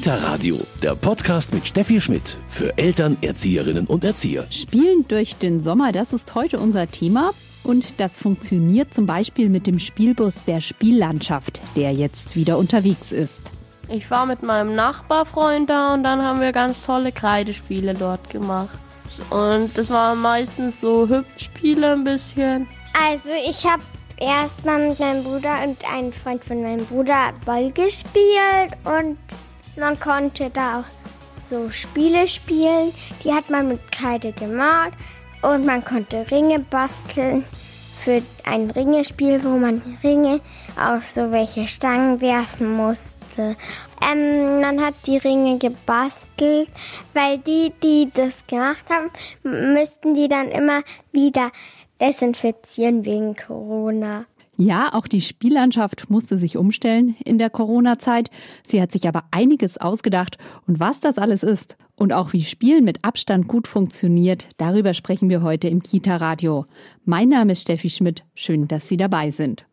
Kita Radio, der Podcast mit Steffi Schmidt für Eltern, Erzieherinnen und Erzieher. Spielen durch den Sommer, das ist heute unser Thema. Und das funktioniert zum Beispiel mit dem Spielbus der Spiellandschaft, der jetzt wieder unterwegs ist. Ich war mit meinem Nachbarfreund da und dann haben wir ganz tolle Kreidespiele dort gemacht. Und das waren meistens so Hüpfspiele ein bisschen. Also ich habe erst mal mit meinem Bruder und einem Freund von meinem Bruder Ball gespielt und man konnte da auch so Spiele spielen. Die hat man mit Kreide gemalt und man konnte Ringe basteln für ein Ringespiel, wo man Ringe auf so welche Stangen werfen musste. Ähm, man hat die Ringe gebastelt, weil die, die das gemacht haben, müssten die dann immer wieder desinfizieren wegen Corona. Ja, auch die Spiellandschaft musste sich umstellen in der Corona-Zeit. Sie hat sich aber einiges ausgedacht. Und was das alles ist und auch wie Spielen mit Abstand gut funktioniert, darüber sprechen wir heute im Kita-Radio. Mein Name ist Steffi Schmidt. Schön, dass Sie dabei sind.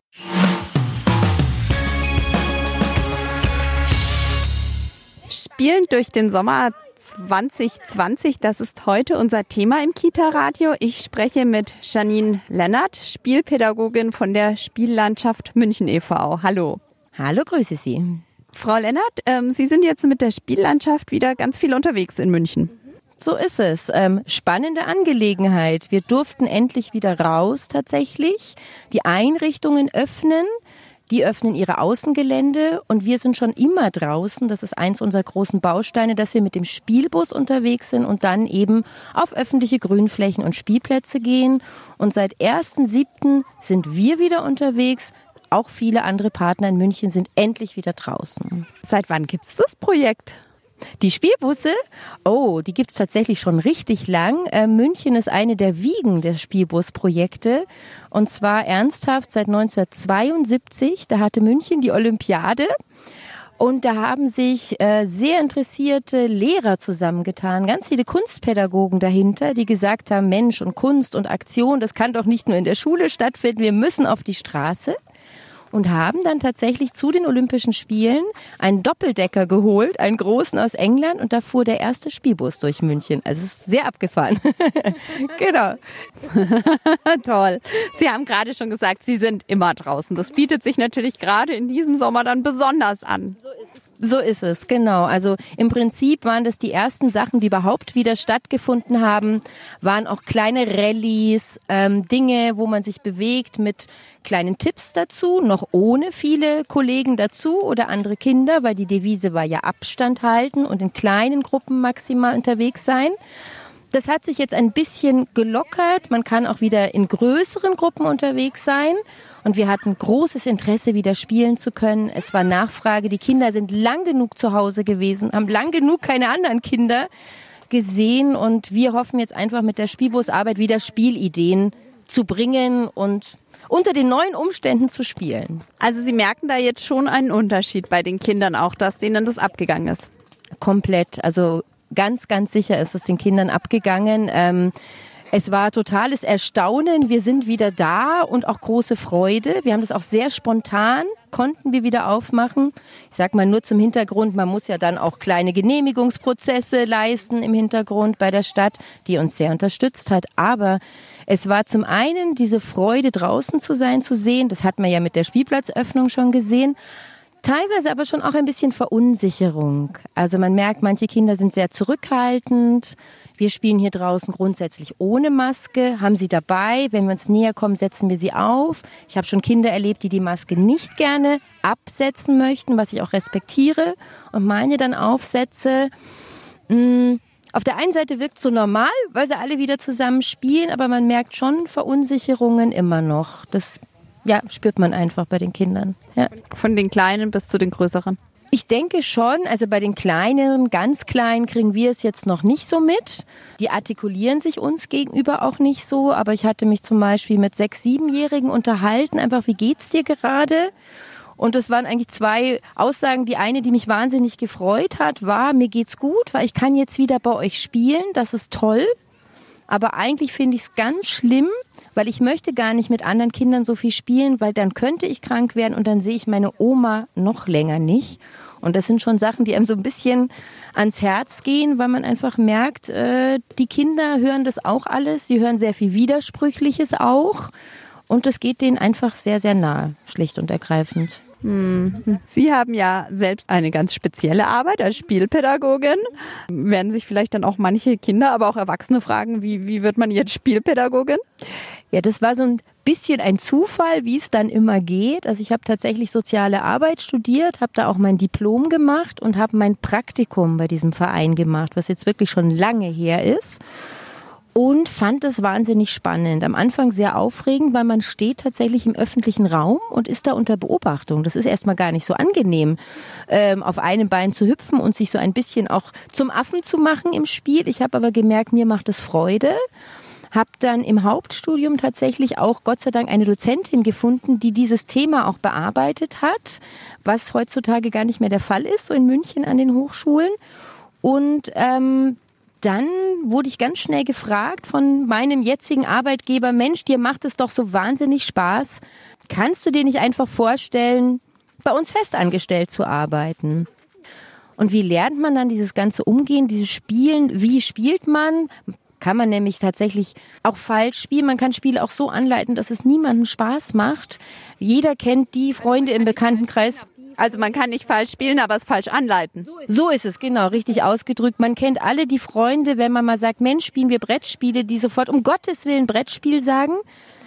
Spielen durch den Sommer 2020. Das ist heute unser Thema im Kita-Radio. Ich spreche mit Janine Lennart, Spielpädagogin von der Spiellandschaft München e.V. Hallo. Hallo, grüße Sie. Frau Lennart, ähm, Sie sind jetzt mit der Spiellandschaft wieder ganz viel unterwegs in München. So ist es. Ähm, spannende Angelegenheit. Wir durften endlich wieder raus tatsächlich, die Einrichtungen öffnen. Die öffnen ihre Außengelände und wir sind schon immer draußen. Das ist eins unserer großen Bausteine, dass wir mit dem Spielbus unterwegs sind und dann eben auf öffentliche Grünflächen und Spielplätze gehen. Und seit 1.7. sind wir wieder unterwegs. Auch viele andere Partner in München sind endlich wieder draußen. Seit wann gibt es das Projekt? Die Spielbusse, oh, die gibt's tatsächlich schon richtig lang. Äh, München ist eine der Wiegen der Spielbusprojekte. Und zwar ernsthaft seit 1972. Da hatte München die Olympiade. Und da haben sich äh, sehr interessierte Lehrer zusammengetan, ganz viele Kunstpädagogen dahinter, die gesagt haben, Mensch und Kunst und Aktion, das kann doch nicht nur in der Schule stattfinden, wir müssen auf die Straße und haben dann tatsächlich zu den Olympischen Spielen einen Doppeldecker geholt, einen großen aus England und da fuhr der erste Spielbus durch München. Also es ist sehr abgefahren. genau. Toll. Sie haben gerade schon gesagt, Sie sind immer draußen. Das bietet sich natürlich gerade in diesem Sommer dann besonders an. So ist es. So ist es, genau. Also im Prinzip waren das die ersten Sachen, die überhaupt wieder stattgefunden haben, waren auch kleine Rallyes, ähm, Dinge, wo man sich bewegt mit kleinen Tipps dazu, noch ohne viele Kollegen dazu oder andere Kinder, weil die Devise war ja Abstand halten und in kleinen Gruppen maximal unterwegs sein. Das hat sich jetzt ein bisschen gelockert. Man kann auch wieder in größeren Gruppen unterwegs sein. Und wir hatten großes Interesse, wieder spielen zu können. Es war Nachfrage. Die Kinder sind lang genug zu Hause gewesen, haben lang genug keine anderen Kinder gesehen. Und wir hoffen jetzt einfach mit der Spielbusarbeit wieder Spielideen zu bringen und unter den neuen Umständen zu spielen. Also Sie merken da jetzt schon einen Unterschied bei den Kindern auch, dass denen das abgegangen ist. Komplett. Also ganz, ganz sicher ist es den Kindern abgegangen. Ähm, es war totales Erstaunen. Wir sind wieder da und auch große Freude. Wir haben das auch sehr spontan, konnten wir wieder aufmachen. Ich sag mal nur zum Hintergrund, man muss ja dann auch kleine Genehmigungsprozesse leisten im Hintergrund bei der Stadt, die uns sehr unterstützt hat. Aber es war zum einen diese Freude, draußen zu sein, zu sehen. Das hat man ja mit der Spielplatzöffnung schon gesehen. Teilweise aber schon auch ein bisschen Verunsicherung. Also man merkt, manche Kinder sind sehr zurückhaltend. Wir spielen hier draußen grundsätzlich ohne Maske, haben sie dabei. Wenn wir uns näher kommen, setzen wir sie auf. Ich habe schon Kinder erlebt, die die Maske nicht gerne absetzen möchten, was ich auch respektiere und meine dann aufsetze. Mm, auf der einen Seite wirkt es so normal, weil sie alle wieder zusammen spielen, aber man merkt schon Verunsicherungen immer noch. Das ja, spürt man einfach bei den Kindern. Ja. Von den Kleinen bis zu den Größeren. Ich denke schon, also bei den kleineren, ganz kleinen kriegen wir es jetzt noch nicht so mit. Die artikulieren sich uns gegenüber auch nicht so, aber ich hatte mich zum Beispiel mit sechs, siebenjährigen unterhalten, einfach wie geht's dir gerade? Und es waren eigentlich zwei Aussagen. Die eine, die mich wahnsinnig gefreut hat, war, mir geht's gut, weil ich kann jetzt wieder bei euch spielen. Das ist toll. Aber eigentlich finde ich es ganz schlimm, weil ich möchte gar nicht mit anderen Kindern so viel spielen, weil dann könnte ich krank werden und dann sehe ich meine Oma noch länger nicht. Und das sind schon Sachen, die einem so ein bisschen ans Herz gehen, weil man einfach merkt, äh, die Kinder hören das auch alles. Sie hören sehr viel Widersprüchliches auch. Und es geht denen einfach sehr, sehr nah, schlicht und ergreifend. Hm. Sie haben ja selbst eine ganz spezielle Arbeit als Spielpädagogin. Werden sich vielleicht dann auch manche Kinder, aber auch Erwachsene fragen, wie, wie wird man jetzt Spielpädagogin? Ja, das war so ein bisschen ein Zufall, wie es dann immer geht. Also ich habe tatsächlich soziale Arbeit studiert, habe da auch mein Diplom gemacht und habe mein Praktikum bei diesem Verein gemacht, was jetzt wirklich schon lange her ist und fand es wahnsinnig spannend. Am Anfang sehr aufregend, weil man steht tatsächlich im öffentlichen Raum und ist da unter Beobachtung. Das ist erstmal gar nicht so angenehm, ähm, auf einem Bein zu hüpfen und sich so ein bisschen auch zum Affen zu machen im Spiel. Ich habe aber gemerkt, mir macht es Freude. Habe dann im Hauptstudium tatsächlich auch Gott sei Dank eine Dozentin gefunden, die dieses Thema auch bearbeitet hat, was heutzutage gar nicht mehr der Fall ist, so in München an den Hochschulen. Und ähm, dann wurde ich ganz schnell gefragt von meinem jetzigen Arbeitgeber, Mensch, dir macht es doch so wahnsinnig Spaß. Kannst du dir nicht einfach vorstellen, bei uns festangestellt zu arbeiten? Und wie lernt man dann dieses ganze Umgehen, dieses Spielen? Wie spielt man? Kann man nämlich tatsächlich auch falsch spielen. Man kann Spiele auch so anleiten, dass es niemandem Spaß macht. Jeder kennt die Freunde im Bekanntenkreis, also man kann nicht falsch spielen, aber es falsch anleiten. So ist es, genau, richtig ausgedrückt. Man kennt alle die Freunde, wenn man mal sagt, Mensch, spielen wir Brettspiele, die sofort um Gottes Willen Brettspiel sagen,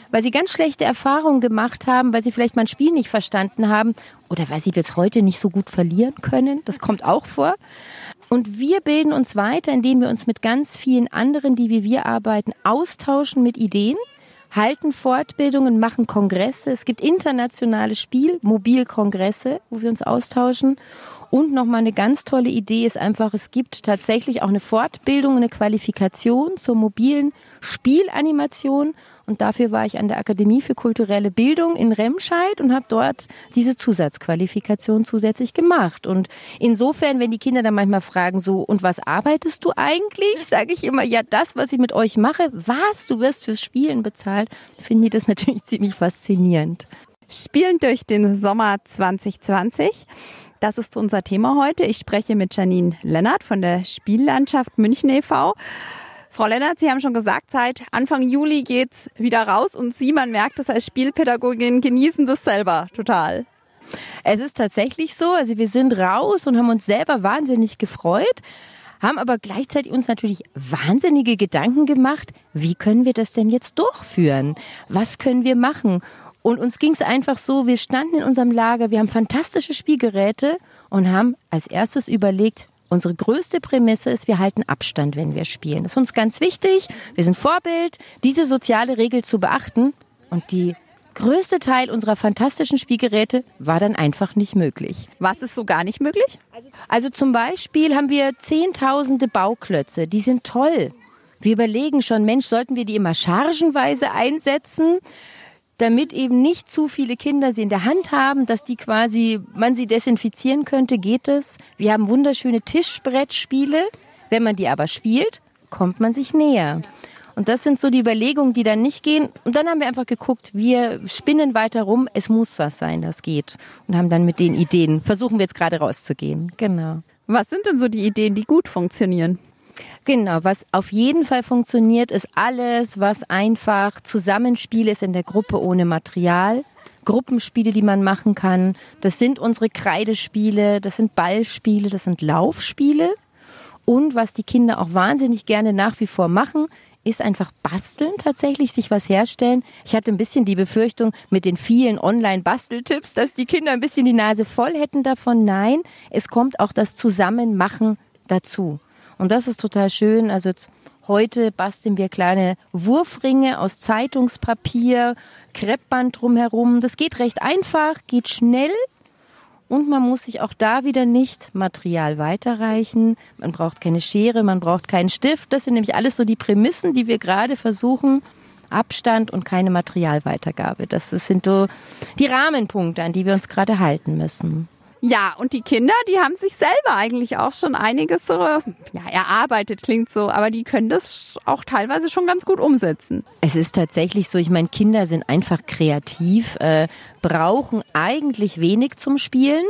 weil sie ganz schlechte Erfahrungen gemacht haben, weil sie vielleicht mal ein Spiel nicht verstanden haben oder weil sie bis heute nicht so gut verlieren können. Das kommt auch vor. Und wir bilden uns weiter, indem wir uns mit ganz vielen anderen, die wie wir arbeiten, austauschen mit Ideen halten Fortbildungen, machen Kongresse. Es gibt internationale Spielmobilkongresse, wo wir uns austauschen. Und nochmal eine ganz tolle Idee ist einfach, es gibt tatsächlich auch eine Fortbildung, eine Qualifikation zur mobilen Spielanimation. Und dafür war ich an der Akademie für kulturelle Bildung in Remscheid und habe dort diese Zusatzqualifikation zusätzlich gemacht. Und insofern, wenn die Kinder dann manchmal fragen, so, und was arbeitest du eigentlich? Sage ich immer, ja, das, was ich mit euch mache. Was? Du wirst fürs Spielen bezahlt. Finde ich das natürlich ziemlich faszinierend. Spielen durch den Sommer 2020. Das ist unser Thema heute. Ich spreche mit Janine Lennart von der Spiellandschaft München e.V. Frau Lennart, Sie haben schon gesagt, seit Anfang Juli geht's wieder raus und Sie, man merkt es als Spielpädagogin, genießen das selber total. Es ist tatsächlich so, also wir sind raus und haben uns selber wahnsinnig gefreut, haben aber gleichzeitig uns natürlich wahnsinnige Gedanken gemacht, wie können wir das denn jetzt durchführen? Was können wir machen? Und uns ging es einfach so, wir standen in unserem Lager, wir haben fantastische Spielgeräte und haben als erstes überlegt, unsere größte Prämisse ist, wir halten Abstand, wenn wir spielen. Das ist uns ganz wichtig. Wir sind Vorbild, diese soziale Regel zu beachten. Und die größte Teil unserer fantastischen Spielgeräte war dann einfach nicht möglich. Was ist so gar nicht möglich? Also zum Beispiel haben wir zehntausende Bauklötze. Die sind toll. Wir überlegen schon, Mensch, sollten wir die immer chargenweise einsetzen? Damit eben nicht zu viele Kinder sie in der Hand haben, dass die quasi, man sie desinfizieren könnte, geht es. Wir haben wunderschöne Tischbrettspiele. Wenn man die aber spielt, kommt man sich näher. Und das sind so die Überlegungen, die dann nicht gehen. Und dann haben wir einfach geguckt, wir spinnen weiter rum, es muss was sein, das geht. Und haben dann mit den Ideen, versuchen wir jetzt gerade rauszugehen. Genau. Was sind denn so die Ideen, die gut funktionieren? Genau, was auf jeden Fall funktioniert, ist alles, was einfach Zusammenspiel ist in der Gruppe ohne Material. Gruppenspiele, die man machen kann. Das sind unsere Kreidespiele, das sind Ballspiele, das sind Laufspiele. Und was die Kinder auch wahnsinnig gerne nach wie vor machen, ist einfach basteln tatsächlich, sich was herstellen. Ich hatte ein bisschen die Befürchtung mit den vielen Online-Basteltipps, dass die Kinder ein bisschen die Nase voll hätten davon. Nein, es kommt auch das Zusammenmachen dazu. Und das ist total schön. Also jetzt heute basteln wir kleine Wurfringe aus Zeitungspapier, Kreppband drumherum. Das geht recht einfach, geht schnell und man muss sich auch da wieder nicht Material weiterreichen. Man braucht keine Schere, man braucht keinen Stift. Das sind nämlich alles so die Prämissen, die wir gerade versuchen. Abstand und keine Materialweitergabe. Das sind so die Rahmenpunkte, an die wir uns gerade halten müssen. Ja, und die Kinder, die haben sich selber eigentlich auch schon einiges so ja, erarbeitet, klingt so, aber die können das auch teilweise schon ganz gut umsetzen. Es ist tatsächlich so, ich meine, Kinder sind einfach kreativ, äh, brauchen eigentlich wenig zum Spielen.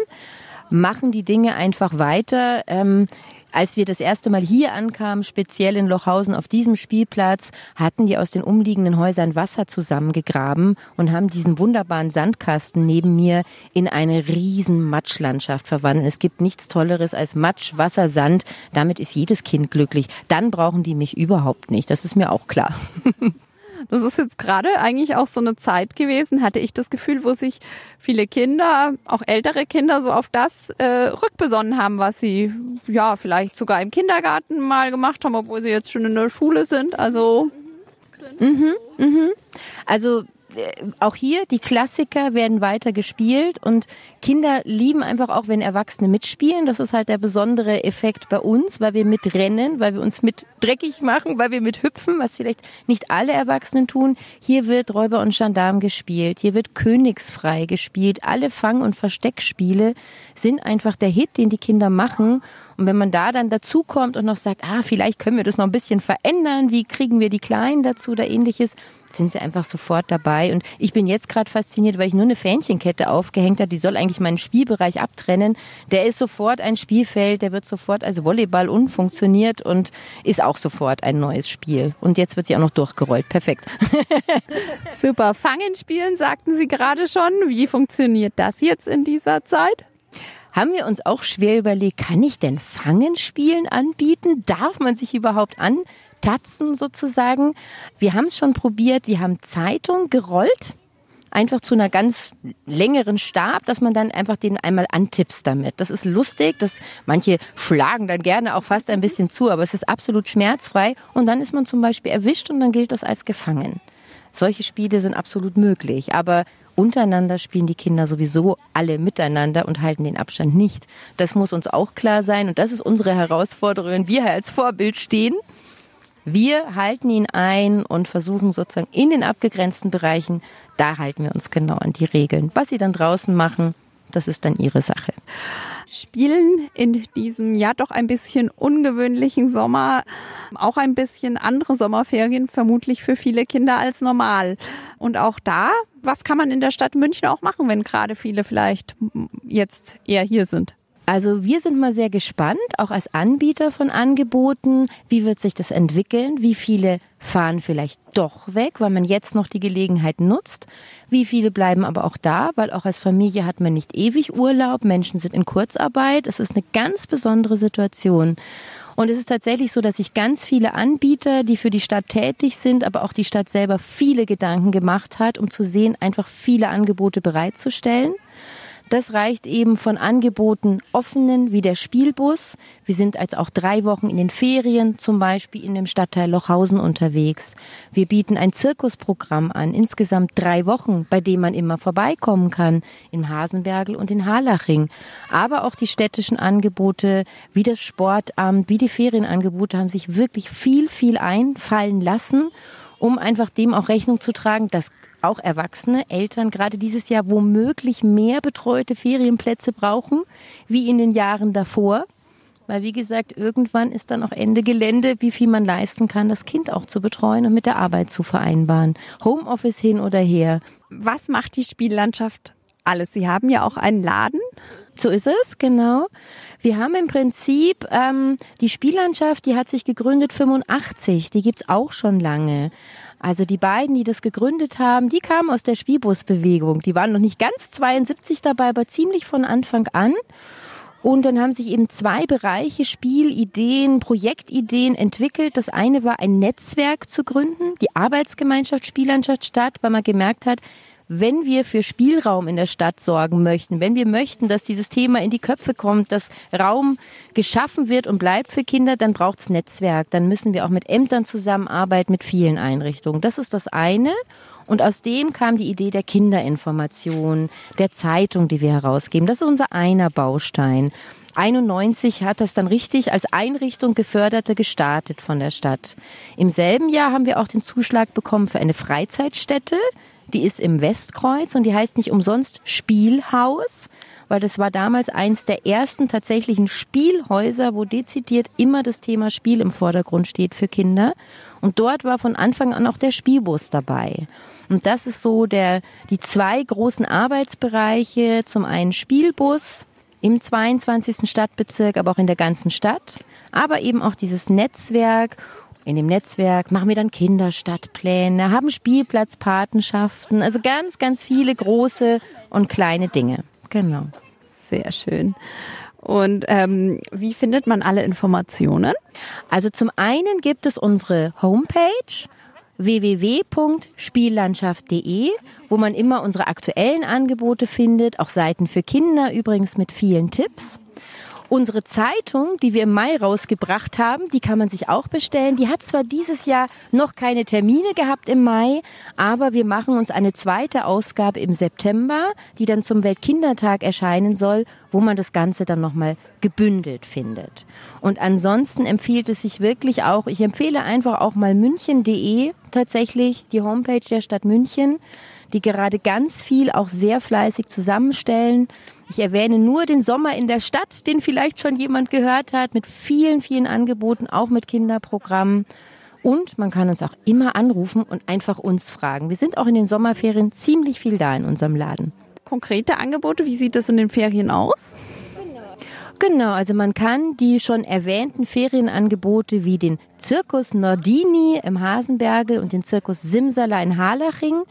machen die Dinge einfach weiter. Ähm, als wir das erste Mal hier ankamen, speziell in Lochhausen auf diesem Spielplatz, hatten die aus den umliegenden Häusern Wasser zusammengegraben und haben diesen wunderbaren Sandkasten neben mir in eine riesen Matschlandschaft verwandelt. Es gibt nichts Tolleres als Matsch, Wasser, Sand. Damit ist jedes Kind glücklich. Dann brauchen die mich überhaupt nicht. Das ist mir auch klar. Das ist jetzt gerade eigentlich auch so eine Zeit gewesen, hatte ich das Gefühl, wo sich viele Kinder, auch ältere Kinder, so auf das äh, rückbesonnen haben, was sie ja vielleicht sogar im Kindergarten mal gemacht haben, obwohl sie jetzt schon in der Schule sind. Also mhm, mhm. Also äh, auch hier, die Klassiker werden weiter gespielt und Kinder lieben einfach auch, wenn Erwachsene mitspielen. Das ist halt der besondere Effekt bei uns, weil wir mitrennen, weil wir uns mit dreckig machen, weil wir mit hüpfen, was vielleicht nicht alle Erwachsenen tun. Hier wird Räuber und Gendarm gespielt, hier wird Königsfrei gespielt. Alle Fang- und Versteckspiele sind einfach der Hit, den die Kinder machen. Und wenn man da dann dazukommt und noch sagt, ah, vielleicht können wir das noch ein bisschen verändern, wie kriegen wir die Kleinen dazu oder ähnliches, sind sie einfach sofort dabei. Und ich bin jetzt gerade fasziniert, weil ich nur eine Fähnchenkette aufgehängt habe, die soll eigentlich meinen Spielbereich abtrennen. Der ist sofort ein Spielfeld, der wird sofort als Volleyball unfunktioniert und ist auch sofort ein neues Spiel. Und jetzt wird sie auch noch durchgerollt. Perfekt. Super. Fangen spielen, sagten Sie gerade schon. Wie funktioniert das jetzt in dieser Zeit? Haben wir uns auch schwer überlegt, kann ich denn Fangenspielen anbieten? Darf man sich überhaupt an? Tatzen sozusagen. Wir haben es schon probiert, wir haben Zeitung gerollt, einfach zu einer ganz längeren Stab, dass man dann einfach den einmal antippst damit. Das ist lustig, das, manche schlagen dann gerne auch fast ein bisschen zu, aber es ist absolut schmerzfrei und dann ist man zum Beispiel erwischt und dann gilt das als gefangen. Solche Spiele sind absolut möglich, aber untereinander spielen die Kinder sowieso alle miteinander und halten den Abstand nicht. Das muss uns auch klar sein und das ist unsere Herausforderung, wenn wir als Vorbild stehen. Wir halten ihn ein und versuchen sozusagen in den abgegrenzten Bereichen, da halten wir uns genau an die Regeln. Was sie dann draußen machen, das ist dann ihre Sache. Spielen in diesem ja doch ein bisschen ungewöhnlichen Sommer auch ein bisschen andere Sommerferien vermutlich für viele Kinder als normal. Und auch da, was kann man in der Stadt München auch machen, wenn gerade viele vielleicht jetzt eher hier sind? Also wir sind mal sehr gespannt, auch als Anbieter von Angeboten, wie wird sich das entwickeln, wie viele fahren vielleicht doch weg, weil man jetzt noch die Gelegenheit nutzt, wie viele bleiben aber auch da, weil auch als Familie hat man nicht ewig Urlaub, Menschen sind in Kurzarbeit, es ist eine ganz besondere Situation. Und es ist tatsächlich so, dass sich ganz viele Anbieter, die für die Stadt tätig sind, aber auch die Stadt selber viele Gedanken gemacht hat, um zu sehen, einfach viele Angebote bereitzustellen. Das reicht eben von Angeboten offenen wie der Spielbus. Wir sind als auch drei Wochen in den Ferien, zum Beispiel in dem Stadtteil Lochhausen unterwegs. Wir bieten ein Zirkusprogramm an, insgesamt drei Wochen, bei dem man immer vorbeikommen kann, in Hasenbergel und in Harlaching. Aber auch die städtischen Angebote, wie das Sportamt, wie die Ferienangebote haben sich wirklich viel, viel einfallen lassen um einfach dem auch Rechnung zu tragen, dass auch Erwachsene, Eltern gerade dieses Jahr womöglich mehr betreute Ferienplätze brauchen, wie in den Jahren davor. Weil, wie gesagt, irgendwann ist dann auch Ende Gelände, wie viel man leisten kann, das Kind auch zu betreuen und mit der Arbeit zu vereinbaren. Homeoffice hin oder her. Was macht die Spiellandschaft alles? Sie haben ja auch einen Laden. So ist es, genau. Wir haben im Prinzip ähm, die Spiellandschaft, die hat sich gegründet 85, die gibt's auch schon lange. Also die beiden, die das gegründet haben, die kamen aus der Spielbusbewegung. Die waren noch nicht ganz 72 dabei, aber ziemlich von Anfang an. Und dann haben sich eben zwei Bereiche, Spielideen, Projektideen entwickelt. Das eine war ein Netzwerk zu gründen, die Arbeitsgemeinschaft Spiellandschaft Stadt, weil man gemerkt hat, wenn wir für Spielraum in der Stadt sorgen möchten, wenn wir möchten, dass dieses Thema in die Köpfe kommt, dass Raum geschaffen wird und bleibt für Kinder, dann braucht es Netzwerk. Dann müssen wir auch mit Ämtern zusammenarbeiten, mit vielen Einrichtungen. Das ist das eine. Und aus dem kam die Idee der Kinderinformation, der Zeitung, die wir herausgeben. Das ist unser einer Baustein. 91 hat das dann richtig als Einrichtung geförderte gestartet von der Stadt. Im selben Jahr haben wir auch den Zuschlag bekommen für eine Freizeitstätte. Die ist im Westkreuz und die heißt nicht umsonst Spielhaus, weil das war damals eins der ersten tatsächlichen Spielhäuser, wo dezidiert immer das Thema Spiel im Vordergrund steht für Kinder. Und dort war von Anfang an auch der Spielbus dabei. Und das ist so der, die zwei großen Arbeitsbereiche. Zum einen Spielbus, im 22. Stadtbezirk, aber auch in der ganzen Stadt. Aber eben auch dieses Netzwerk. In dem Netzwerk machen wir dann Kinderstadtpläne, haben Spielplatzpatenschaften, also ganz, ganz viele große und kleine Dinge. Genau. Sehr schön. Und ähm, wie findet man alle Informationen? Also zum einen gibt es unsere Homepage www.spiellandschaft.de, wo man immer unsere aktuellen Angebote findet, auch Seiten für Kinder übrigens mit vielen Tipps. Unsere Zeitung, die wir im Mai rausgebracht haben, die kann man sich auch bestellen. Die hat zwar dieses Jahr noch keine Termine gehabt im Mai, aber wir machen uns eine zweite Ausgabe im September, die dann zum Weltkindertag erscheinen soll, wo man das Ganze dann nochmal gebündelt findet. Und ansonsten empfiehlt es sich wirklich auch, ich empfehle einfach auch mal münchen.de tatsächlich, die Homepage der Stadt München die gerade ganz viel auch sehr fleißig zusammenstellen. Ich erwähne nur den Sommer in der Stadt, den vielleicht schon jemand gehört hat, mit vielen, vielen Angeboten, auch mit Kinderprogrammen. Und man kann uns auch immer anrufen und einfach uns fragen. Wir sind auch in den Sommerferien ziemlich viel da in unserem Laden. Konkrete Angebote, wie sieht das in den Ferien aus? Genau, also man kann die schon erwähnten Ferienangebote wie den Zirkus Nordini im Hasenbergel und den Zirkus Simsala in Harlaching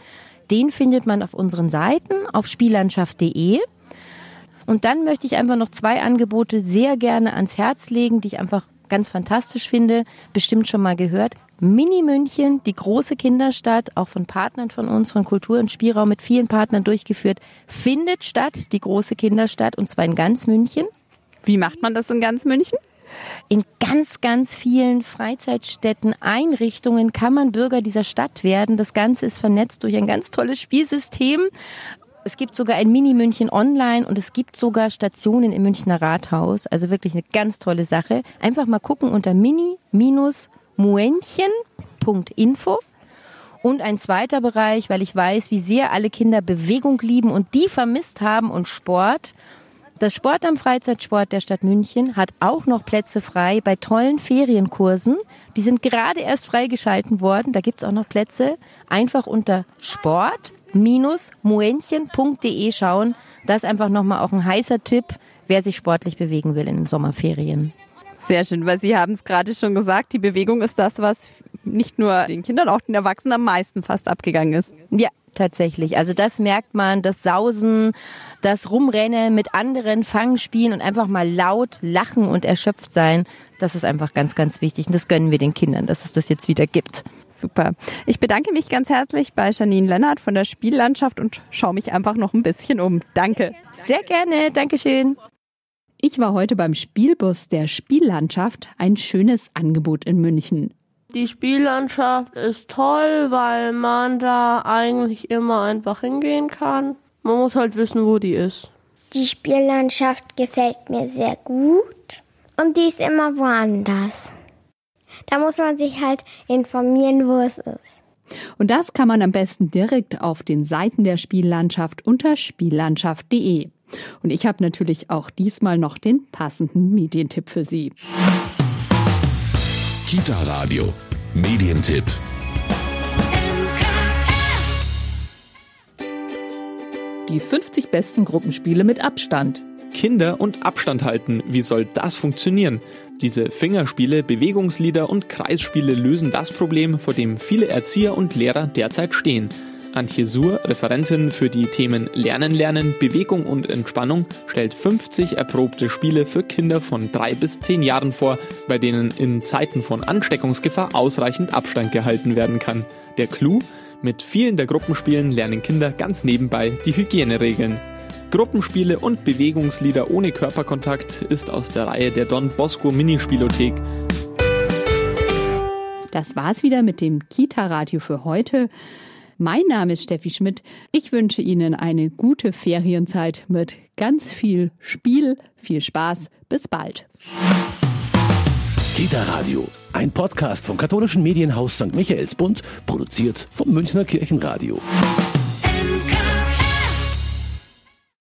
den findet man auf unseren Seiten auf spiellandschaft.de. Und dann möchte ich einfach noch zwei Angebote sehr gerne ans Herz legen, die ich einfach ganz fantastisch finde, bestimmt schon mal gehört. Mini München, die große Kinderstadt, auch von Partnern von uns, von Kultur und Spielraum mit vielen Partnern durchgeführt, findet statt, die große Kinderstadt, und zwar in ganz München. Wie macht man das in ganz München? In ganz, ganz vielen Freizeitstätten, Einrichtungen kann man Bürger dieser Stadt werden. Das Ganze ist vernetzt durch ein ganz tolles Spielsystem. Es gibt sogar ein Mini-München online und es gibt sogar Stationen im Münchner Rathaus. Also wirklich eine ganz tolle Sache. Einfach mal gucken unter mini-muenchen.info. Und ein zweiter Bereich, weil ich weiß, wie sehr alle Kinder Bewegung lieben und die vermisst haben und Sport. Das Sport am Freizeitsport der Stadt München hat auch noch Plätze frei bei tollen Ferienkursen. Die sind gerade erst freigeschalten worden. Da gibt's auch noch Plätze. Einfach unter sport-muenchen.de schauen. Das ist einfach nochmal auch ein heißer Tipp, wer sich sportlich bewegen will in den Sommerferien. Sehr schön, weil Sie haben es gerade schon gesagt, die Bewegung ist das, was nicht nur den Kindern, auch den Erwachsenen am meisten fast abgegangen ist. Ja, tatsächlich. Also das merkt man, das Sausen, das Rumrennen mit anderen, Fangen, Spielen und einfach mal laut lachen und erschöpft sein. Das ist einfach ganz, ganz wichtig. Und das gönnen wir den Kindern, dass es das jetzt wieder gibt. Super. Ich bedanke mich ganz herzlich bei Janine Lennart von der Spiellandschaft und schaue mich einfach noch ein bisschen um. Danke. Sehr gerne. Dankeschön. Ich war heute beim Spielbus der Spiellandschaft. Ein schönes Angebot in München. Die Spiellandschaft ist toll, weil man da eigentlich immer einfach hingehen kann. Man muss halt wissen, wo die ist. Die Spiellandschaft gefällt mir sehr gut und die ist immer woanders. Da muss man sich halt informieren, wo es ist. Und das kann man am besten direkt auf den Seiten der Spiellandschaft unter spiellandschaft.de. Und ich habe natürlich auch diesmal noch den passenden Medientipp für Sie. Kita Radio. Medientipp. Die 50 besten Gruppenspiele mit Abstand. Kinder und Abstand halten. Wie soll das funktionieren? Diese Fingerspiele, Bewegungslieder und Kreisspiele lösen das Problem, vor dem viele Erzieher und Lehrer derzeit stehen. Antje Suhr, Referentin für die Themen Lernen, Lernen, Bewegung und Entspannung, stellt 50 erprobte Spiele für Kinder von drei bis zehn Jahren vor, bei denen in Zeiten von Ansteckungsgefahr ausreichend Abstand gehalten werden kann. Der Clou? Mit vielen der Gruppenspielen lernen Kinder ganz nebenbei die Hygieneregeln. Gruppenspiele und Bewegungslieder ohne Körperkontakt ist aus der Reihe der Don Bosco Minispielothek. Das war's wieder mit dem Kita-Radio für heute. Mein Name ist Steffi Schmidt. Ich wünsche Ihnen eine gute Ferienzeit mit ganz viel Spiel, viel Spaß. Bis bald. Kita Radio, ein Podcast vom katholischen Medienhaus St. Michaelsbund, produziert vom Münchner Kirchenradio.